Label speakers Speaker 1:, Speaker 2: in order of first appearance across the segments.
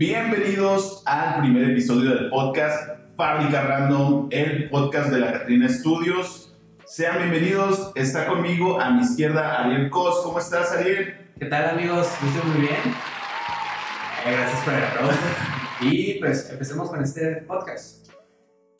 Speaker 1: Bienvenidos al primer episodio del podcast Fábrica Random, el podcast de la Catrina Studios. Sean bienvenidos, está conmigo a mi izquierda Ariel Cos. ¿Cómo estás, Ariel?
Speaker 2: ¿Qué tal, amigos? Estoy muy bien. Eh, gracias por el aplauso. Y pues empecemos con este podcast.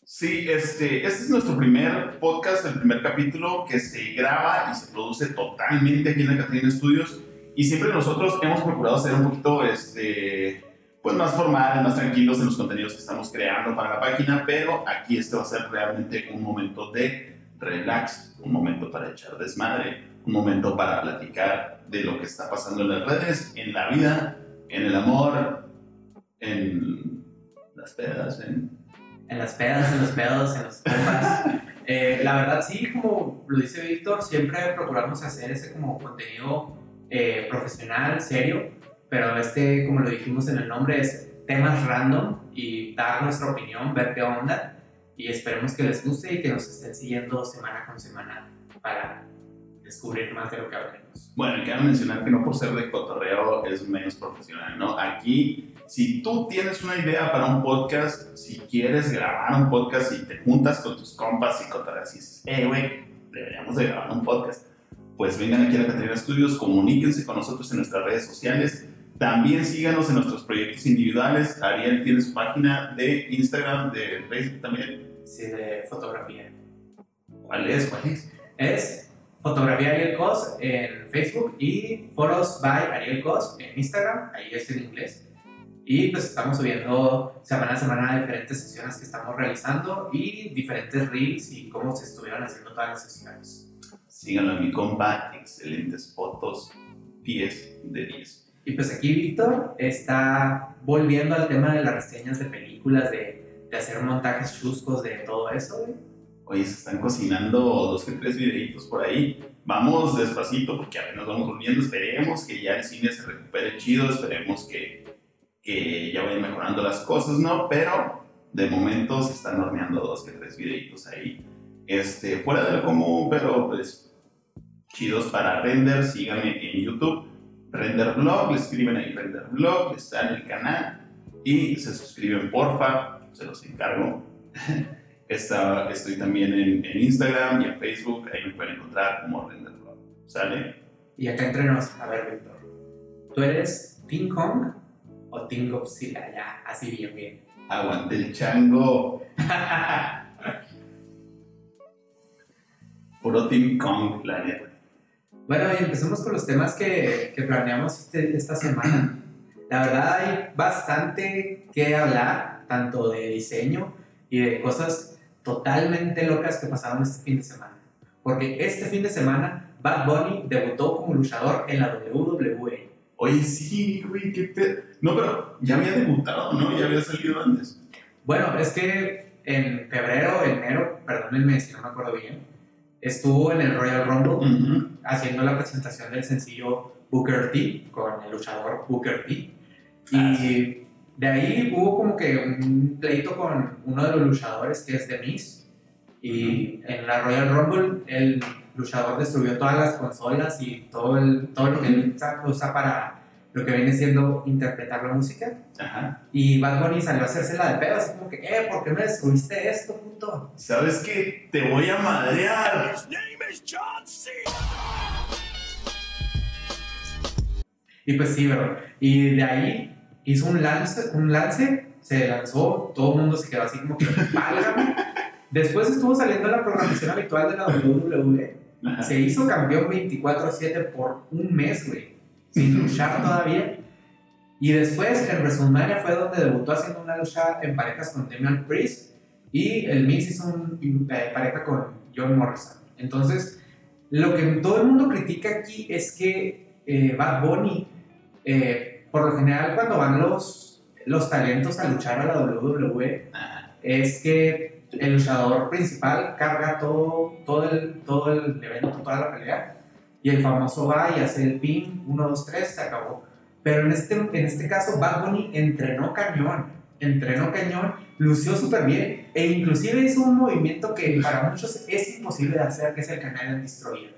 Speaker 1: Sí, este, este es nuestro primer podcast, el primer capítulo que se graba y se produce totalmente aquí en la Catrina Studios. Y siempre nosotros hemos procurado ser un poquito este, pues más formales, más tranquilos en los contenidos que estamos creando para la página, pero aquí este va a ser realmente un momento de relax, un momento para echar desmadre, un momento para platicar de lo que está pasando en las redes, en la vida, en el amor, en las pedas, en...
Speaker 2: En las pedas, en los pedos, en los compas. Eh, la verdad, sí, como lo dice Víctor, siempre procuramos hacer ese como contenido eh, profesional, serio, pero este, como lo dijimos en el nombre, es temas random y dar nuestra opinión, ver qué onda y esperemos que les guste y que nos estén siguiendo semana con semana para descubrir más de lo que hablemos.
Speaker 1: Bueno, y quiero mencionar que no por ser de cotorreo es menos profesional, ¿no? Aquí, si tú tienes una idea para un podcast, si quieres grabar un podcast y te juntas con tus compas y cotorreas y dices, eh, güey, deberíamos de grabar un podcast, pues vengan aquí a la Catarina Studios, comuníquense con nosotros en nuestras redes sociales, también síganos en nuestros proyectos individuales. Ariel tiene su página de Instagram, de Facebook también.
Speaker 2: Sí, de fotografía.
Speaker 1: ¿Cuál es? ¿Cuál es?
Speaker 2: Es Fotografía Ariel Cos en Facebook y Foros by Ariel Cos en Instagram, ahí es en inglés. Y pues estamos subiendo semana a semana diferentes sesiones que estamos realizando y diferentes reels y cómo se estuvieron haciendo todas las sesiones.
Speaker 1: Síganlo a mi compa, excelentes fotos, 10 de 10.
Speaker 2: Y pues aquí Víctor está volviendo al tema de las reseñas de películas, de, de hacer montajes chuscos, de todo eso, güey.
Speaker 1: Oye, se están cocinando dos que tres videitos por ahí. Vamos despacito porque apenas vamos volviendo. Esperemos que ya el cine se recupere chido. Esperemos que, que ya vayan mejorando las cosas, ¿no? Pero de momento se están horneando dos que tres videitos ahí. Este, fuera de lo común, pero pues chidos para render. Síganme en YouTube Render Blog, le escriben ahí Render Blog, les sale el canal y se suscriben porfa, se los encargo. Está, estoy también en, en, Instagram y en Facebook, ahí me pueden encontrar como Render Blog. ¿Sale?
Speaker 2: Y acá entre nos, a ver, Víctor, ¿tú eres Team Kong o Team Godzilla? Ya, así bien, bien.
Speaker 1: Aguante el chango. Puro Team Kong, la neta.
Speaker 2: Bueno, y empecemos con los temas que, que planeamos este, esta semana. La verdad hay bastante que hablar, tanto de diseño y de cosas totalmente locas que pasaron este fin de semana. Porque este fin de semana Bad Bunny debutó como luchador en la WWE.
Speaker 1: Oye, sí, güey, qué pedo. No, pero ya había debutado, ¿no? Ya había salido antes.
Speaker 2: Bueno, es que en febrero, enero, perdónenme si no me acuerdo bien, estuvo en el Royal Rumble uh -huh. haciendo la presentación del sencillo Booker T con el luchador Booker T. Ah, y sí. de ahí hubo como que un pleito con uno de los luchadores que es The Miz. Y uh -huh. en la Royal Rumble el luchador destruyó todas las consolas y todo, el, todo lo que él usa para lo que viene siendo interpretar la música.
Speaker 1: Ajá.
Speaker 2: Y Bad Bunny salió a hacérsela de pedo, así como que, eh, ¿por qué me destruiste esto, puto?
Speaker 1: ¿Sabes qué? Te voy a madrear.
Speaker 2: Y pues sí, bro. Y de ahí hizo un lance, un lance, se lanzó, todo el mundo se quedó así como que, válgame. Después estuvo saliendo la programación habitual de la WWE. Ajá. Se hizo campeón 24-7 por un mes, güey sin luchar todavía. Y después en WrestleMania fue donde debutó haciendo una lucha en parejas con Damian Priest y el Miz hizo una eh, pareja con John Morrison. Entonces, lo que todo el mundo critica aquí es que eh, Bad Bunny, eh, por lo general cuando van los, los talentos a luchar a la WWE, es que el luchador principal carga todo, todo, el, todo el evento, toda la pelea y el famoso va y hace el pin, 1, 2, 3, se acabó. Pero en este, en este caso, Bad Bunny entrenó cañón, entrenó cañón, lució súper bien e inclusive hizo un movimiento que para muchos es imposible de hacer, que es el Canadian Destroyer.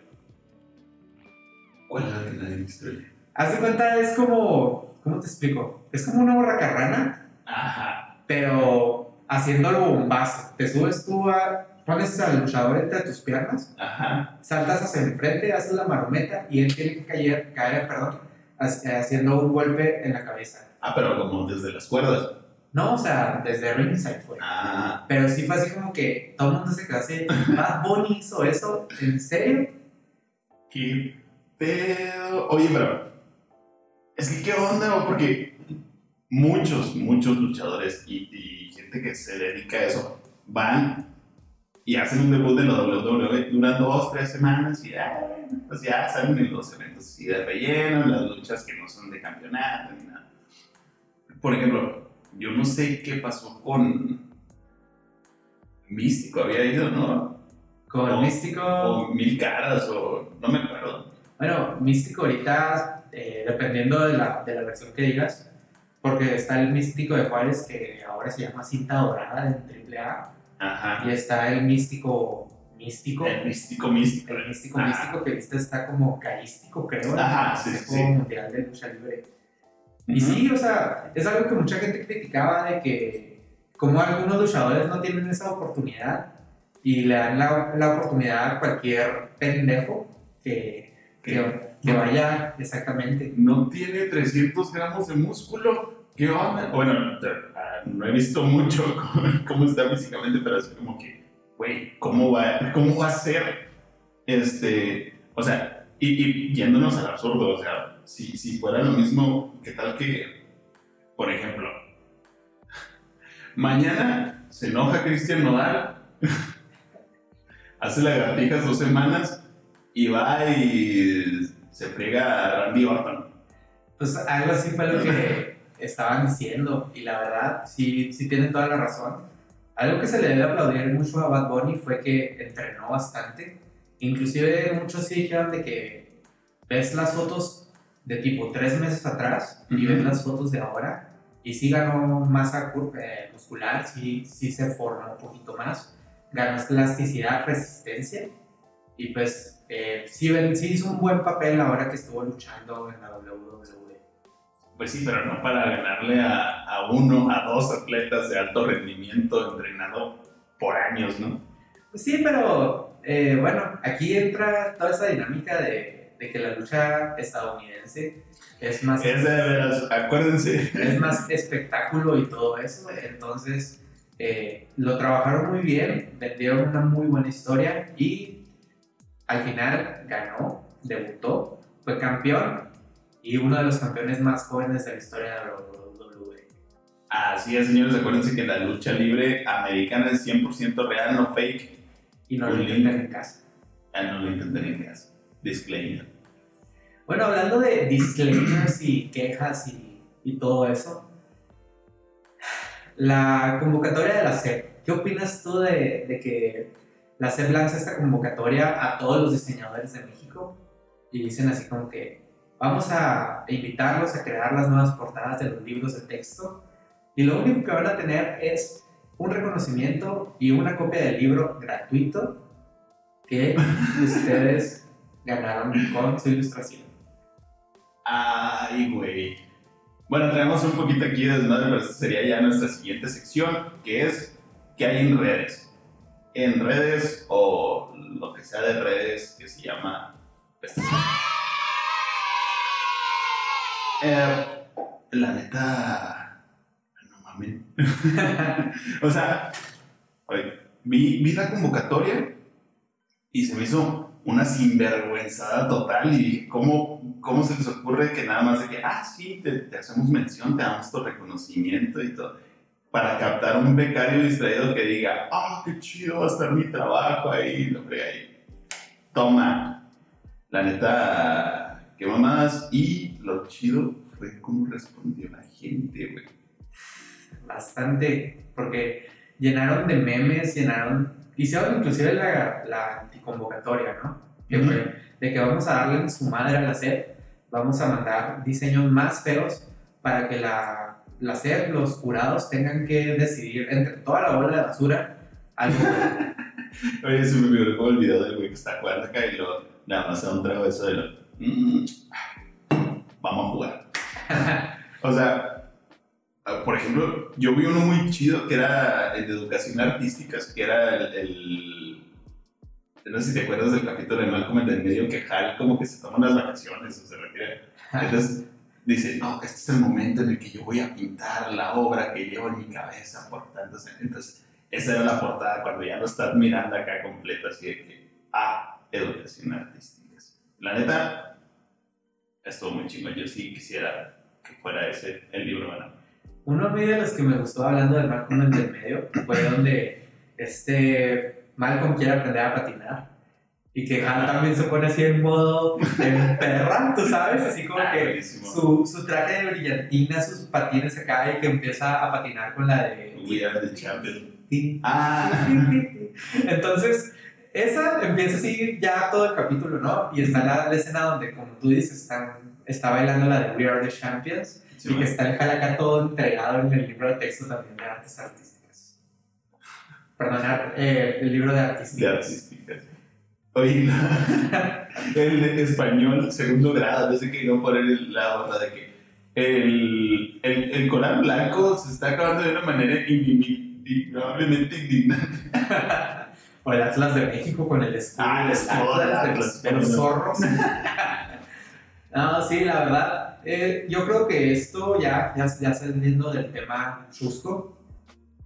Speaker 1: ¿Cuál es el Canadian Destroyer?
Speaker 2: Haz de cuenta, es como ¿cómo te explico? Es como una borra carrana,
Speaker 1: Ajá.
Speaker 2: pero haciéndolo bombazo. Te subes tú a, pones al luchador entre tus piernas,
Speaker 1: Ajá.
Speaker 2: saltas hacia el frente, haces la marometa y él tiene que caer, caer perdón, ha- haciendo un golpe en la cabeza.
Speaker 1: Ah, pero como desde las cuerdas.
Speaker 2: No, o sea, desde ringside fue.
Speaker 1: Ah.
Speaker 2: Pero sí fue así como que todo el mundo se quedó así. Bad Bunny hizo eso, ¿en serio?
Speaker 1: ¿Qué pedo? Oye, pero. Es que, ¿qué onda? Porque muchos, muchos luchadores y, y gente que se dedica a eso van y hacen un debut en la WWE, duran dos, tres semanas y ya, bueno, pues ya salen en los eventos así de relleno, en las luchas que no son de campeonato ni nada. Por ejemplo, yo no sé qué pasó con Místico, había ido, ¿no?
Speaker 2: Con
Speaker 1: O-
Speaker 2: Místico.
Speaker 1: O Mil Caras, o no me acuerdo.
Speaker 2: Bueno, Místico ahorita, eh, dependiendo de la, de la versión que digas, porque está el Místico de Juárez que ahora se llama Cinta Dorada en AAA,
Speaker 1: Ajá.
Speaker 2: y está el Místico Místico.
Speaker 1: El místico místico.
Speaker 2: El místico
Speaker 1: Ajá.
Speaker 2: místico que viste está como carístico, creo.
Speaker 1: Ajá, sí, sí.
Speaker 2: Mundial de Lucha Libre. Y sí, o sea, es algo que mucha gente criticaba de que como algunos luchadores no tienen esa oportunidad y le dan la, la oportunidad a cualquier pendejo que, que, que vaya exactamente.
Speaker 1: No tiene 300 gramos de músculo. ¿Qué onda? Bueno, no he visto mucho cómo, está físicamente, pero es como que, güey, ¿cómo va, ¿cómo va a ser? Este, o sea, y, y yéndonos al absurdo, o sea, si, si fuera lo mismo, ¿qué tal que, por ejemplo, mañana se enoja Cristian Nodal, hace lagartijas dos semanas y va y se friega a Randy Orton?
Speaker 2: Pues algo así fue lo que estaban diciendo y la verdad, sí, sí tienen toda la razón. Algo que se le debe aplaudir mucho a Bad Bunny fue que entrenó bastante. Inclusive muchos sí dijeron de que ves las fotos de tipo tres meses atrás y
Speaker 1: Ujú.
Speaker 2: ves las fotos de ahora y sí ganó masa eh, muscular, sí, sí se formó un poquito más, ganó elasticidad, resistencia y pues eh, sí, sí hizo un buen papel ahora que estuvo luchando en la. WWE.
Speaker 1: Pues sí, pero no para ganarle a, a uno, a dos atletas de alto rendimiento entrenado por años, ¿no?
Speaker 2: Pues sí, pero eh, bueno, aquí entra toda esa dinámica de, de que la lucha estadounidense es más,
Speaker 1: Es de veras, acuérdense.
Speaker 2: es más espectáculo y todo eso. Entonces, eh, lo trabajaron muy bien, vendieron una muy buena historia y al final ganó, debutó, fue campeón y uno de los campeones más jóvenes de la historia de la WWE.
Speaker 1: Así es, señores, acuérdense que la lucha libre americana es 100% real, no fake.
Speaker 2: Y no lo intentan en casa.
Speaker 1: Ah, no lo intenten en casa. Disclaimer.
Speaker 2: Bueno, hablando de disclaimers y quejas y, y todo eso, la convocatoria de la SEP, ¿qué opinas tú de, de que la SEP lanza esta convocatoria a todos los diseñadores de México? Y dicen así como que vamos a invitarlos a crear las nuevas portadas de los libros de texto y lo único que van a tener es un reconocimiento y una copia del libro gratuito que ustedes ganaron con su ilustración.
Speaker 1: Ay, güey. Bueno, tenemos un poquito aquí de desmadre, pero esta sería ya nuestra siguiente sección, que es ¿qué hay en redes? En redes o lo que sea de redes que se llama estación. Eh, la neta, no mames. o sea, vi, vi la convocatoria y se me hizo una sinvergüenzada total y ¿cómo, ¿cómo se les ocurre que nada más de que, ah, sí, te, hacemos mención, te damos tu reconocimiento y todo? Para captar un becario distraído que diga, ah, qué chido va a estar mi trabajo ahí, lo ahí. Toma. La neta, qué mamadas. Y lo chido fue cómo respondió la gente, güey.
Speaker 2: bastante, porque llenaron de memes, llenaron, hicieron inclusive la, la anticonvocatoria, ¿no? Que
Speaker 1: Ujú.
Speaker 2: fue de que vamos a darle en su madre a la SED, vamos a mandar diseños más feos para que la, la SED, los jurados, tengan que decidir entre toda la bola de basura algo.
Speaker 1: Oye, se me olvidó como el video del güey que está jugando acá y luego nada más se da un trago de eso de lo. "Mm, vamos a jugar. O sea, por ejemplo, yo vi uno muy chido que era el de educación artística, que era el, el- No sé si te acuerdas del capítulo de Malcolm en el medio que Hal como que se toma unas vacaciones o se retira. Entonces dice, no, este es el momento en el que yo voy a pintar la obra que llevo en mi cabeza por tantos años. Entonces, esa era la portada cuando ya lo estás mirando acá completo, así de que, ah, educación artística. La neta, estuvo muy chingón. Yo sí quisiera que fuera ese el libro, bueno.
Speaker 2: Uno a mí de los que me gustó hablando de Malcolm en el medio fue donde este Malcolm quiere aprender a patinar y que Hal también se pone así en modo de perra, tú sabes, así como
Speaker 1: Ah,
Speaker 2: que su, su traje de brillantina, sus patines acá y que empieza a patinar con la de...
Speaker 1: We are the champions.
Speaker 2: Tin,
Speaker 1: Ah,
Speaker 2: Entonces, esa empieza así ya todo el capítulo, ¿no? Y está la, la escena donde, como tú dices, están, está bailando la de We Are the Champions y que está el Jalacá todo entregado en el libro de texto también de artes artísticas. Perdón, eh, el libro de
Speaker 1: de
Speaker 2: artísticas.
Speaker 1: artísticas. Oye, la- el español, segundo grado, sé qué, no poner la onda de que el, el, el coral blanco se está acabando de una manera indudablemente indignante.
Speaker 2: O el Atlas de México con el escudo,
Speaker 1: Ah, el escudo del
Speaker 2: de, los-
Speaker 1: Atlas.
Speaker 2: de los zorros. no, sí, la verdad. eh, yo creo que esto, ya, ya, ya saliendo del tema chusco,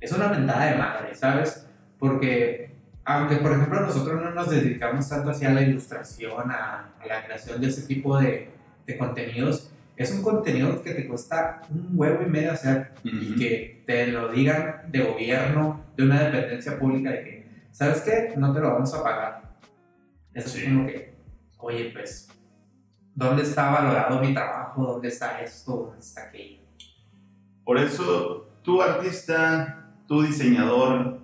Speaker 2: es una mentada de madre, ¿sabes? Porque, aunque por ejemplo nosotros no nos dedicamos tanto hacia la ilustración, a, a la creación de ese tipo de, de contenidos, es un contenido que te cuesta un huevo y medio hacer y que te lo digan de gobierno, de una dependencia pública, de que, ¿sabes qué? No te lo vamos a pagar. Es así
Speaker 1: Sí.
Speaker 2: como que, oye, pues, ¿dónde está valorado mi trabajo? ¿Dónde está esto? ¿Dónde está aquello?
Speaker 1: Por eso, tu artista, tu diseñador,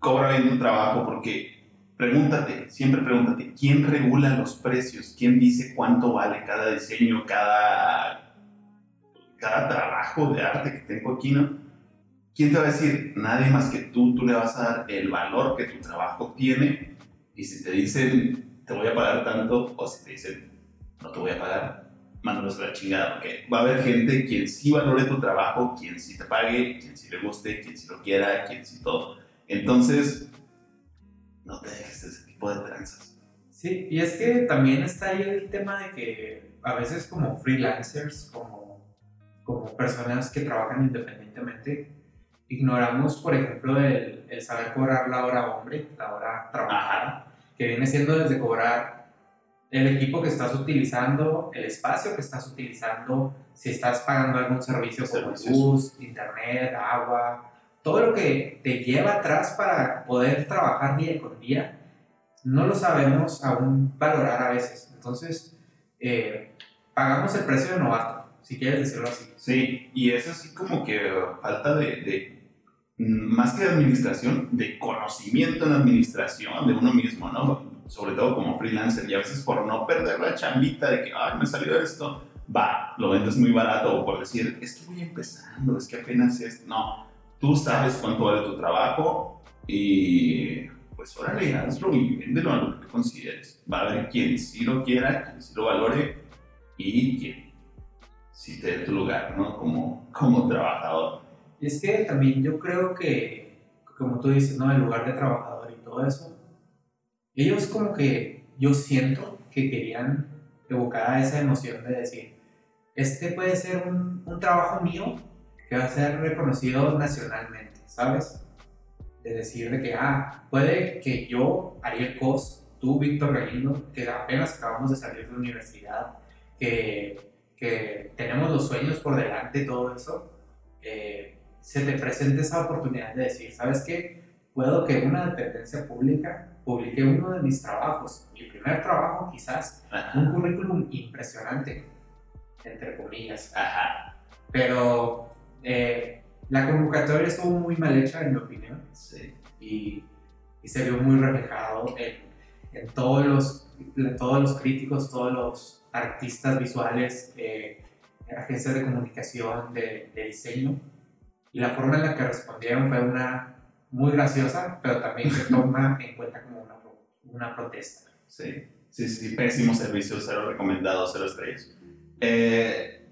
Speaker 1: cobra bien tu trabajo porque pregúntate, siempre pregúntate, ¿quién regula los precios? ¿Quién dice cuánto vale cada diseño, cada, cada trabajo de arte que tengo aquí, no? ¿Quién te va a decir? Nadie más que tú, tú le vas a dar el valor que tu trabajo tiene y si te dicen, te voy a pagar tanto, o si te dicen, no te voy a pagar, mándalos a la chingada, porque va a haber gente quien sí valore tu trabajo, quien sí te pague, quien sí le guste, quien sí lo quiera, quien sí todo. Entonces, no te dejes de ese tipo de tranzas.
Speaker 2: Sí, y es que también está ahí el tema de que a veces como freelancers, como, como personas que trabajan independientemente, ignoramos, por ejemplo, el, el saber cobrar la hora hombre, la hora trabajada, que viene siendo desde cobrar el equipo que estás utilizando, el espacio que estás utilizando, si estás pagando algún servicio como luz, internet, agua, todo lo que te lleva atrás para poder trabajar día con día, no lo sabemos aún valorar a veces. Entonces, eh, pagamos el precio de novato, si quieres decirlo así.
Speaker 1: Sí, y es así como que falta de, de, más que de administración, de conocimiento en administración de uno mismo, ¿no? Sobre todo como freelancer y a veces por no perder la chambita de que, ay, me salió esto, va, lo vendes muy barato o por decir, es que voy empezando, es que apenas es, no, tú sabes cuánto vale tu trabajo y pues órale, hazlo y véndelo a lo que consideres. Va a haber quien sí lo quiera, quien sí lo valore y quien sí te dé tu lugar, ¿no? Como, como trabajador.
Speaker 2: Y es que también yo creo que, como tú dices, ¿no? El lugar de trabajador y todo eso, ellos como que yo siento que querían evocar esa emoción de decir, este puede ser un, un trabajo mío que va a ser reconocido nacionalmente, ¿sabes? De decir de que, ah, puede que yo, Ariel Cos, tú, Víctor Galindo, que apenas acabamos de salir de la universidad, que, que tenemos los sueños por delante, todo eso, eh, se te presente esa oportunidad de decir, ¿sabes qué? Puedo que una dependencia pública publique uno de mis trabajos, mi primer trabajo quizás,
Speaker 1: Ajá.
Speaker 2: un currículum impresionante, entre comillas,
Speaker 1: Ajá.
Speaker 2: pero eh, la convocatoria estuvo muy mal hecha, en mi opinión,
Speaker 1: Sí.
Speaker 2: y, y se vio muy reflejado en, en todos, los, en todos los críticos, todos los artistas visuales, eh, agencias de comunicación, de, de diseño, y la forma en la que respondieron fue una muy graciosa, pero también se toma en cuenta como una, una protesta.
Speaker 1: Sí. Sí, sí, pésimo servicio, cero recomendado, cero estrellas. Eh,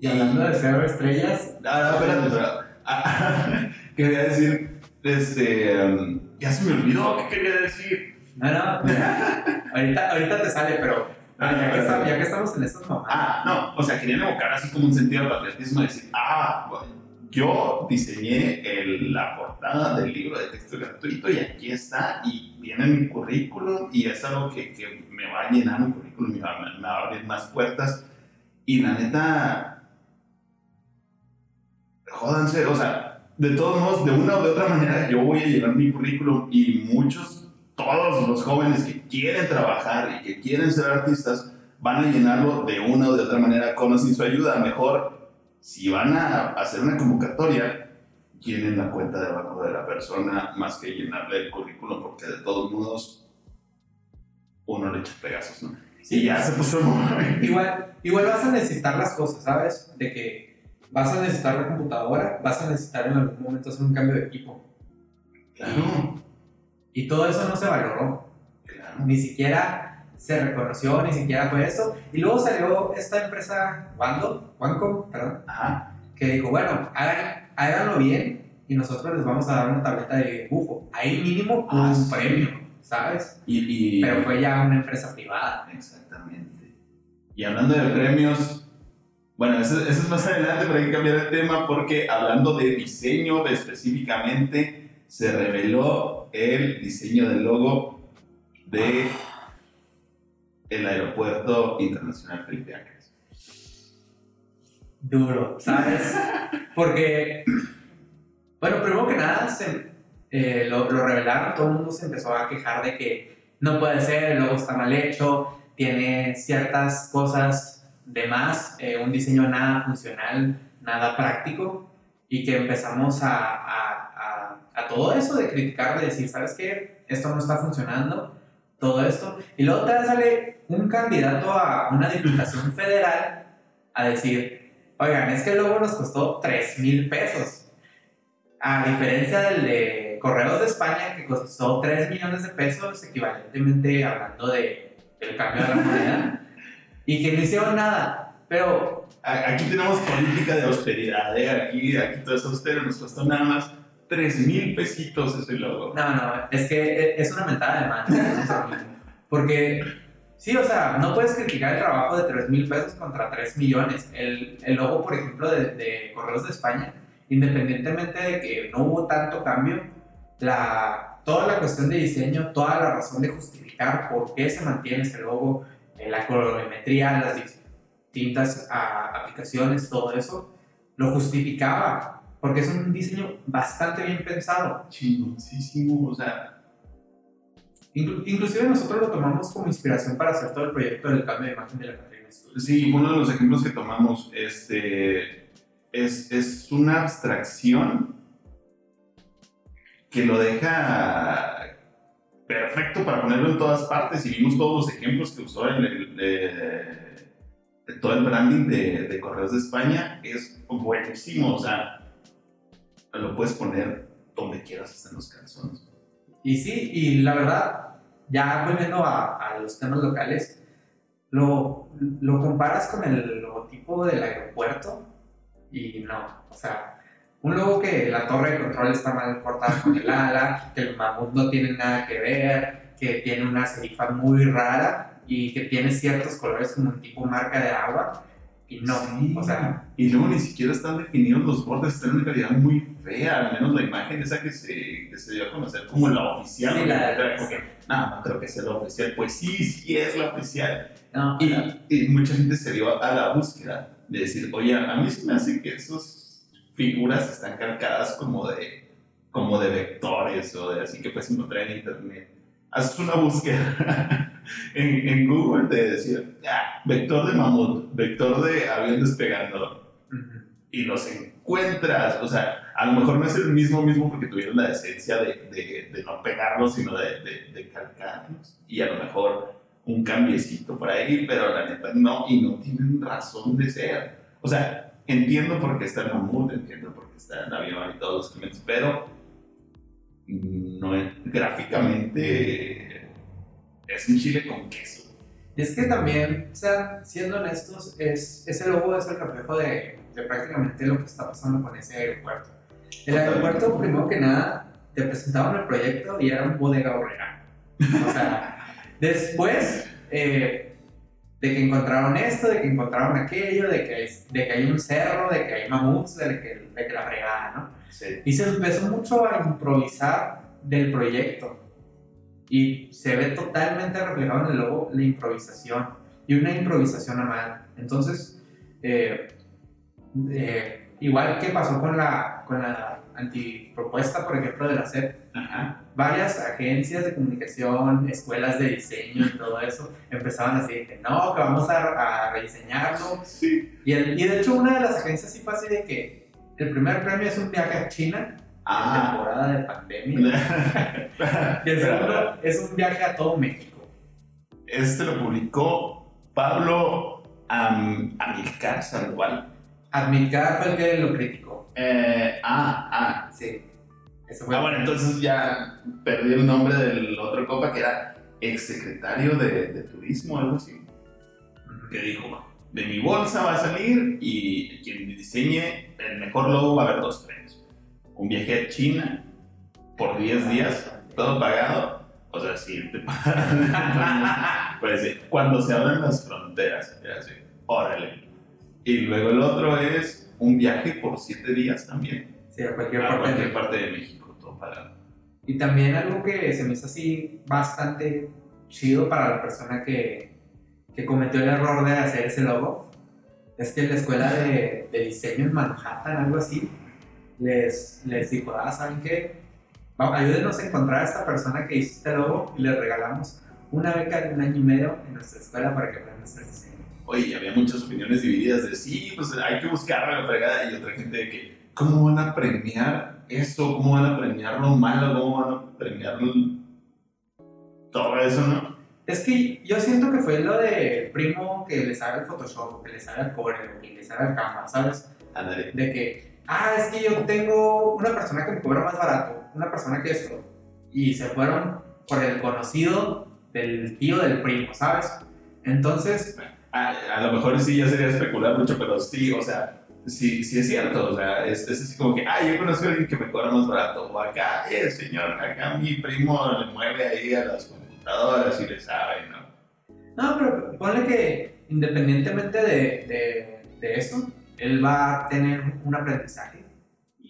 Speaker 2: Y hablando de cero estrellas.
Speaker 1: No, no, espérate, espérate. Ah, quería decir, este, um, ya se me olvidó qué quería decir.
Speaker 2: No, no, mira, ahorita, ahorita te sale, pero
Speaker 1: Ah,
Speaker 2: ya, que estamos,
Speaker 1: ya.
Speaker 2: que estamos en estas mamadas.
Speaker 1: Ah, no, o sea, querían evocar así como un sentido de patriotismo, de decir, ah, bueno, yo diseñé el- la portada del libro de texto gratuito y aquí está, y viene mi currículum, y es algo que, que me va a llenar mi currículum, me va, me va a abrir más puertas, y la neta, jódanse, o sea, de todos modos, de una o de otra manera, yo voy a llenar mi currículum, y muchos, todos los jóvenes que quieren trabajar y que quieren ser artistas, van a llenarlo de una o de otra manera con o sin su ayuda. Mejor, si van a hacer una convocatoria, llenen la cuenta de banco de la persona más que llenarle el currículum, porque de todos modos uno le echa pegazos, ¿no? Y ya se puso.
Speaker 2: Igual, igual vas a necesitar las cosas, ¿sabes? De que vas a necesitar la computadora, vas a necesitar en algún momento hacer un cambio de equipo.
Speaker 1: Claro,
Speaker 2: Y todo eso no se valoró.
Speaker 1: claro.
Speaker 2: Ni siquiera se reconoció, ni siquiera fue eso. Y luego salió esta empresa, Wando, Wanco, perdón,
Speaker 1: Ajá,
Speaker 2: que dijo, bueno, hagan, háganlo bien y nosotros les vamos a dar una tableta de dibujo. Ahí mínimo
Speaker 1: Ah,
Speaker 2: un
Speaker 1: sí.
Speaker 2: premio, ¿sabes?
Speaker 1: y... y-
Speaker 2: Pero fue ya una empresa privada.
Speaker 1: Exactamente. Y hablando de premios, bueno, eso, eso es más adelante, pero hay que cambiar de tema porque hablando de diseño específicamente, se reveló el diseño del logo de el Aeropuerto Internacional Felipe Ángeles.
Speaker 2: duro, ¿sabes? Porque, bueno, primero que nada, se, eh, lo, lo revelaron, todo el mundo se empezó a quejar de que no puede ser, el logo está mal hecho, tiene ciertas cosas de más, eh, un diseño nada funcional, nada práctico, y que empezamos a, a, a, a todo eso de criticar, de decir, ¿sabes qué? Esto no está funcionando, todo esto, y luego te sale un candidato a una diputación federal a decir, oigan, es que el logo nos costó 3 mil pesos. A diferencia del de Correos de España, que costó 3 millones de pesos, equivalentemente hablando de, del cambio de la moneda, y que no hicieron nada. Pero,
Speaker 1: Aquí tenemos política de austeridad, ¿eh? aquí, aquí todo es austero, nos costó nada más 3 mil pesitos ese logo.
Speaker 2: no, no, es que es una mentada de mano. Porque, sí, o sea, no puedes criticar el trabajo de 3 mil pesos contra 3 millones. El, el logo, por ejemplo, de, Correos de España, independientemente de que no hubo tanto cambio, la, toda la cuestión de diseño, toda la razón de justificar por qué se mantiene ese logo, eh, la colorimetría, las distintas ah, aplicaciones, todo eso, lo justificaba, porque es un diseño bastante bien pensado.
Speaker 1: Chingoncísimo, o sea,
Speaker 2: Inclu- inclusive nosotros lo tomamos como inspiración para hacer todo el proyecto del cambio de imagen de la Catrina.
Speaker 1: Sí, uno de los ejemplos que tomamos este, es, es una abstracción que lo deja perfecto para ponerlo en todas partes y vimos todos los ejemplos que usó en el, de- de todo el branding de, de Correos de España. Es buenísimo, o sea, lo puedes poner donde quieras, hasta en los calzones.
Speaker 2: Y sí, y la verdad, ya volviendo a, a los temas locales, lo, lo comparas con el logotipo del aeropuerto y no, o sea, un logo que la torre de control está mal cortada con el ala, que el mamut no tiene nada que ver, que tiene una serifa muy rara y que tiene ciertos colores como un tipo marca de agua y no,
Speaker 1: Sí.
Speaker 2: o sea,
Speaker 1: Y luego ni siquiera están definidos los bordes, están en una calidad muy fea, al menos la imagen esa que se, que se dio a conocer como la oficial.
Speaker 2: sí, la,
Speaker 1: Era como que, no, no creo que sea la oficial. Pues sí, sí es la oficial.
Speaker 2: no,
Speaker 1: Y, mucha gente se dio a la búsqueda de decir, oye, a mí se me hace que esas figuras están calcadas como de, como de vectores o de así que puedes encontrar en internet. Haces una búsqueda en, en Google de decir, ah, vector de mamut, vector de avión despegando y los encuentras. O sea, a lo mejor no es el mismo mismo porque tuvieron la decencia de, de, de no pegarlos, sino de, de, de calcarlos. Y a lo mejor un cambiecito por ahí, pero la neta no, y no tienen razón de ser. O sea, entiendo por qué está el mamut, entiendo por qué está el avión y todos los elementos, pero no es, gráficamente es un chile con queso.
Speaker 2: Y es que también, o sea, siendo honestos, es, ese logo es el reflejo de, de prácticamente lo que está pasando con ese aeropuerto. El aeropuerto, primero que nada, te presentaban el proyecto y era un bodega horrera. O sea, después eh, de que encontraron esto, de que encontraron aquello, de que, de que hay un cerro, de que hay mamuts, de que, de que la fregada, ¿no?
Speaker 1: Sí.
Speaker 2: Y se empezó mucho a improvisar del proyecto. Y se ve totalmente reflejado en el logo la improvisación. Y una improvisación a mal. Entonces, eh, eh, igual que pasó con la, con la antipropuesta, por ejemplo, de la
Speaker 1: Ajá.
Speaker 2: varias agencias de comunicación, escuelas de diseño y todo eso empezaban así de que no, que vamos a, a rediseñarlo.
Speaker 1: Sí.
Speaker 2: Y, el- y de hecho, una de las agencias sí fue así de que el primer premio es un viaje a China en
Speaker 1: Ah.
Speaker 2: temporada de pandemia. Y el segundo es un viaje a todo México.
Speaker 1: Este lo publicó Pablo Am- Amilcar Sandoval.
Speaker 2: Admicar fue el que lo criticó.
Speaker 1: Eh, ah, ah.
Speaker 2: Sí. Eso fue.
Speaker 1: Ah, bueno, entonces ya perdí el nombre del otro copa que era exsecretario de, de turismo, algo así. Que dijo, de mi bolsa va a salir y quien diseñe el mejor logo va a haber dos premios. Un viaje a China por 10 días, todo pagado. O sea, sí, te pues cuando se abren las fronteras, era así, órale. Y luego el otro es un viaje por 7 días también.
Speaker 2: Sí, a cualquier
Speaker 1: A
Speaker 2: parte.
Speaker 1: cualquier parte de México, todo pagado.
Speaker 2: Y también algo que se me hizo así bastante chido para la persona que, que cometió el error de hacer ese logo es que la escuela de, de diseño en Manhattan, algo así, les, les dijo, ah, ¿saben qué? Va- Ayúdenos a encontrar a esta persona que hizo este logo y le regalamos una beca de un año y medio en nuestra escuela para que aprendan a hacer diseño.
Speaker 1: Oye, había muchas opiniones divididas de sí, pues hay que buscar la fregada y otra gente de que, ¿cómo van a premiar eso? ¿Cómo van a premiar lo malo? ¿Cómo van a premiar lo- todo eso, no?
Speaker 2: Es que yo siento que fue lo de primo que les haga el Photoshop, que les haga el Corel, que les haga el Canva, ¿sabes?
Speaker 1: Ándale.
Speaker 2: de que, ah, es que yo tengo una persona que me cobra más barato, una persona que esto, y se fueron por el conocido del tío del primo, ¿sabes? Entonces,
Speaker 1: A, a lo mejor sí ya sería especular mucho, pero sí, o sea, sí, sí es cierto, o sea, es, es así como que, ah, yo conozco a alguien que me cobra más barato, o acá, eh, señor, acá mi primo le mueve ahí a las computadoras y le sabe, ¿no?
Speaker 2: no, pero ponle que independientemente de, de, de eso, él va a tener un aprendizaje.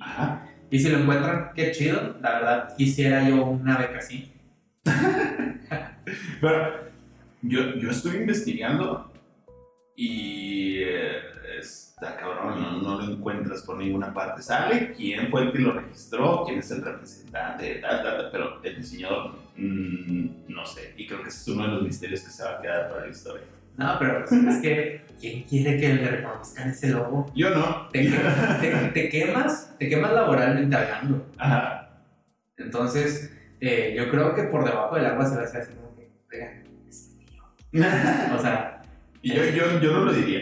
Speaker 1: Ajá.
Speaker 2: Y si lo encuentran, qué chido, la verdad, quisiera yo una beca así.
Speaker 1: Pero yo, yo estuve investigando y eh, está cabrón, no, no lo encuentras por ninguna parte. Sale quién fue el que lo registró, quién es el representante, tal, tal, tal, pero el diseñador mm, no sé. Y creo que ese es uno de los misterios que se va a quedar para la historia.
Speaker 2: No, pero pues, es que, ¿quién quiere que le reconozcan ese logo?
Speaker 1: Yo no.
Speaker 2: te, te, te quemas, te quemas laboralmente hablando.
Speaker 1: Ajá.
Speaker 2: Entonces, eh, yo creo que por debajo del agua se va a hacer así como que, oigan, es mío. O sea,
Speaker 1: y yo, yo, yo no lo diría.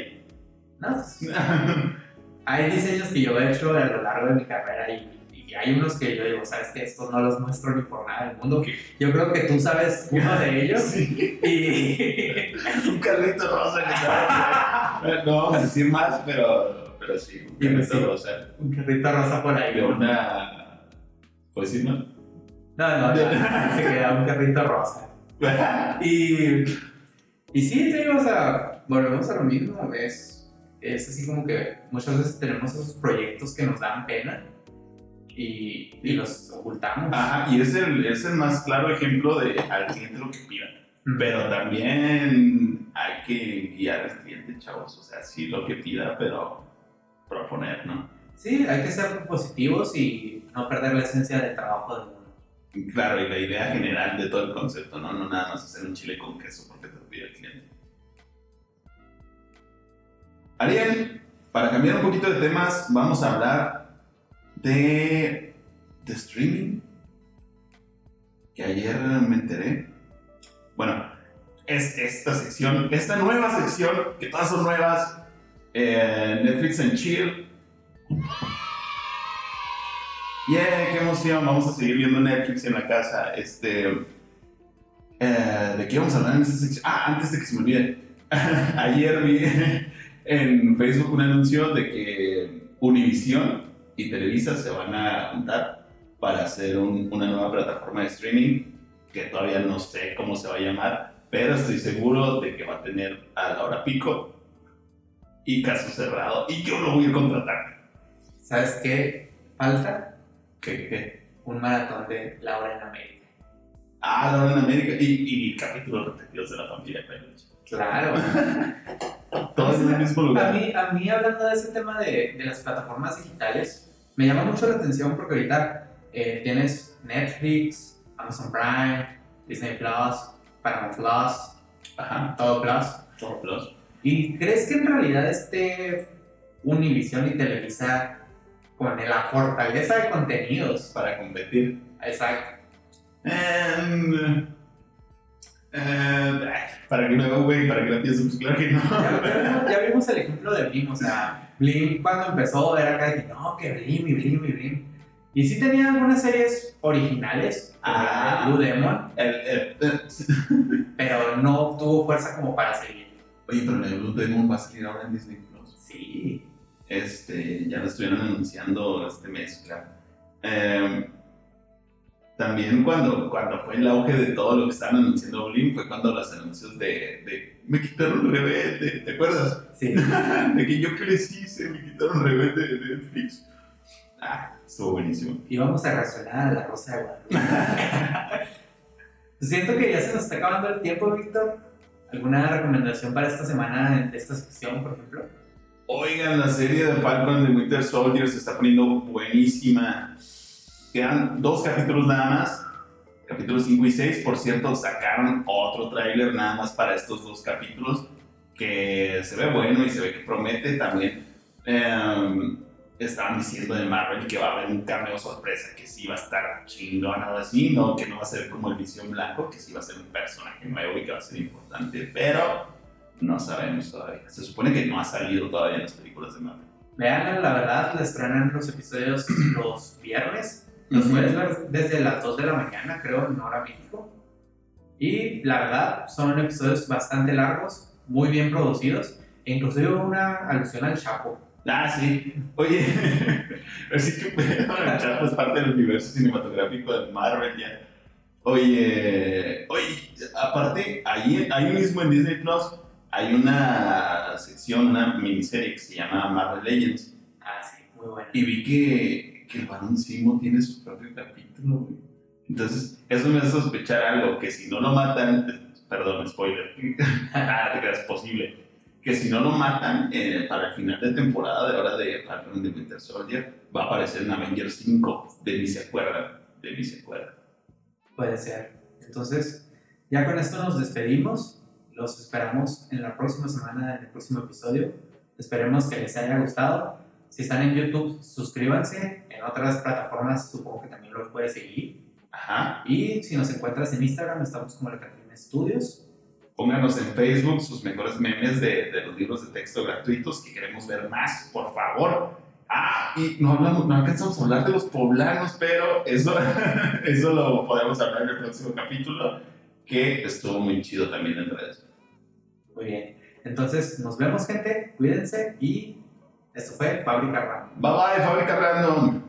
Speaker 2: no, hay diseños que yo he hecho a lo largo de mi carrera y, y hay unos que yo digo, sabes que estos no los muestro ni por nada del mundo. Yo creo que tú sabes uno de ellos
Speaker 1: Sí.
Speaker 2: y,
Speaker 1: Un carrito rosa que estaba. No vamos a decir más, pero, pero sí, un carrito
Speaker 2: sí.
Speaker 1: rosa.
Speaker 2: un carrito rosa por ahí.
Speaker 1: De una. Pues sí, ¿no?
Speaker 2: No, no, no, se queda un carrito rosa. Y, y sí, te digo, o sea, volvemos a lo mismo. Es, es así como que muchas veces tenemos esos proyectos que nos dan pena y, y los ocultamos.
Speaker 1: Ajá, y es el, es el más claro ejemplo de al cliente lo que pida. Pero también hay que guiar al cliente, chavos. O sea, sí lo que pida, pero proponer, ¿no?
Speaker 2: Sí, hay que ser positivos y no perder la esencia del trabajo de uno.
Speaker 1: Claro, y la idea general de todo el concepto, ¿no? No nada más hacer un chile con queso porque te lo pide el cliente. Ariel, para cambiar un poquito de temas, vamos a hablar de, streaming. Que ayer me enteré. Bueno, es esta sección, esta nueva sección, que todas son nuevas, eh, Netflix and Chill. ¡Yeah! ¡Qué emoción! Vamos a seguir viendo Netflix en la casa. Este, Eh, ¿De qué vamos a hablar en esta sección? Ah, antes de que se me olvide. Ayer vi en Facebook un anuncio de que Univision y Televisa se van a juntar para hacer un- una nueva plataforma de streaming que todavía no sé cómo se va a llamar, pero estoy seguro de que va a tener a la hora pico y caso cerrado y yo lo voy a contratar.
Speaker 2: ¿Sabes qué? Falta
Speaker 1: ¿Qué? qué?
Speaker 2: un maratón de La Hora en América.
Speaker 1: Ah, la hora en América y, y capítulos repetidos de la familia Peluche.
Speaker 2: Claro.
Speaker 1: Todos en el mismo
Speaker 2: A
Speaker 1: lugar.
Speaker 2: mí, a mí hablando de ese tema de, de las plataformas digitales, me llama mucho la atención porque ahorita eh, tienes Netflix, Amazon Prime, Disney Plus, Paramount Plus,
Speaker 1: Ajá.
Speaker 2: Todo Plus.
Speaker 1: Todo plus.
Speaker 2: ¿Y crees que en realidad este Univision y Televisa con la fortaleza de contenidos?
Speaker 1: Para competir.
Speaker 2: Exacto.
Speaker 1: Em, eh, para que no, güey, para que no pienses, pues claro que no.
Speaker 2: Ya, ya vimos- vimos el ejemplo de Blim, o sea, Blim cuando empezó era acá de que no, que Blim y Blim y Blim. Y sí tenía algunas series originales,
Speaker 1: Ah.
Speaker 2: Blue Demon,
Speaker 1: El- el- el-
Speaker 2: pero no tuvo fuerza como para seguir.
Speaker 1: Oye, pero el Blue Demon va a salir ahora en Disney Plus.
Speaker 2: Sí.
Speaker 1: Este, ya lo estuvieron anunciando este mes, claro. Em, también cuando, cuando fue el auge de todo lo que estaban anunciando Blim fue cuando los anuncios de, de me quitaron Rebelde, ¿te acuerdas?
Speaker 2: Sí.
Speaker 1: De que yo crecí, se me quitaron Rebelde de Netflix. Ah, estuvo buenísimo.
Speaker 2: Y vamos a reaccionar a la Rosa de Guadalupe. Siento que ya se nos está acabando el tiempo, Víctor. ¿Alguna recomendación para esta semana de esta sección, por ejemplo?
Speaker 1: Oigan, la serie de Falcon de Winter Soldier se está poniendo buenísima. Quedan dos capítulos nada más. Capítulos 5 y 6, por cierto, sacaron otro tráiler nada más para estos dos capítulos que se ve bueno y se ve que promete también. em, estaban diciendo de Marvel que va a haber un cameo sorpresa que sí va a estar chingón o así, no que no va a ser como el Visión Blanco, que sí va a ser un personaje nuevo y que va a ser importante, pero no sabemos todavía. Se supone que no ha salido todavía en las películas de Marvel.
Speaker 2: Vean, la verdad, le estrenan los episodios los viernes. Los puedes ver desde las 2 de la mañana, creo, en hora México. Y la verdad, son episodios bastante largos, muy bien producidos, e inclusive una alusión al Chapo.
Speaker 1: Ah, sí. Oye, así que el Chapo es parte del universo cinematográfico de Marvel ya. Oye, oye, aparte, ahí, ahí mismo en Disney Plus hay una sección, una miniserie que se llama Marvel Legends.
Speaker 2: Ah, sí, muy bueno.
Speaker 1: Y vi que, que el varón Simo tiene su propio capítulo, güey. Entonces, eso me hace sospechar algo, que si no lo matan, perdón, spoiler, creas posible, que si no lo matan eh, para el final de temporada de hora de Falcon de Winter Soldier, va a aparecer en Avengers 5, de mí se acuerdan, de mí se acuerdan.
Speaker 2: Puede ser. Entonces, ya con esto nos despedimos. Los esperamos en la próxima semana, en el próximo episodio. Esperemos que les haya gustado. Si están en YouTube, suscríbanse. En otras plataformas supongo que también los puedes seguir.
Speaker 1: Ajá.
Speaker 2: Y si nos encuentras en Instagram, estamos como la Catrina Studios.
Speaker 1: Pónganos en Facebook sus mejores memes de, de los libros de texto gratuitos que queremos ver más, por favor. Ah, y no, hablamos, no alcanzamos a hablar de los poblanos, pero eso, eso lo podemos hablar en el próximo capítulo, que estuvo muy chido también en redes.
Speaker 2: Muy bien. Entonces, nos vemos, gente. Cuídense. Y esto fue Fábrica Random.
Speaker 1: Bye bye, Fábrica Random.